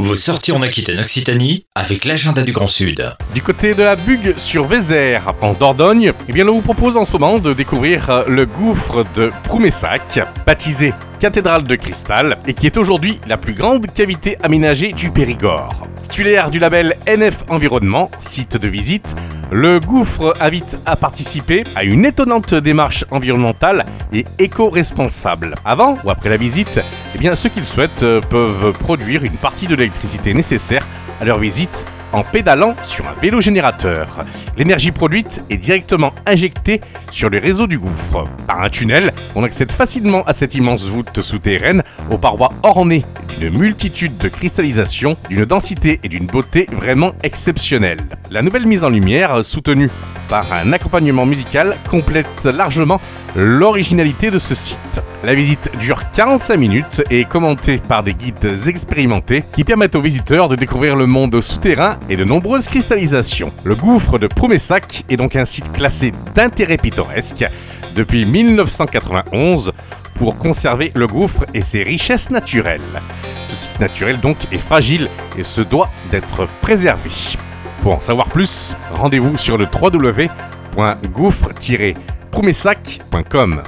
Vous sortez en Aquitaine-Occitanie avec l'agenda du Grand Sud. Du côté de la Bugue sur Vézère, en Dordogne, eh bien, on vous propose en ce moment de découvrir euh, le gouffre de Proumessac, baptisé cathédrale de cristal et qui est aujourd'hui la plus grande cavité aménagée du Périgord. Titulaire du label NF Environnement, site de visite, le gouffre invite à participer à une étonnante démarche environnementale et éco-responsable. Avant ou après la visite, eh bien, ceux qui le souhaitent euh, peuvent produire une partie de l'électricité nécessaire à leur visite en pédalant sur un vélo générateur. L'énergie produite est directement injectée sur le réseau du gouffre. Par un tunnel, on accède facilement à cette immense voûte souterraine aux parois ornées d'une multitude de cristallisations, d'une densité et d'une beauté vraiment exceptionnelles. La nouvelle mise en lumière, soutenue par un accompagnement musical, complète largement l'originalité de ce site. La visite dure 45 minutes et est commentée par des guides expérimentés qui permettent aux visiteurs de découvrir le monde souterrain et de nombreuses cristallisations. Le gouffre de Promessac est donc un site classé d'intérêt pittoresque depuis 1991 pour conserver le gouffre et ses richesses naturelles. Ce site naturel donc est fragile et se doit d'être préservé. Pour en savoir plus, rendez-vous sur le www.gouffre-promessac.com.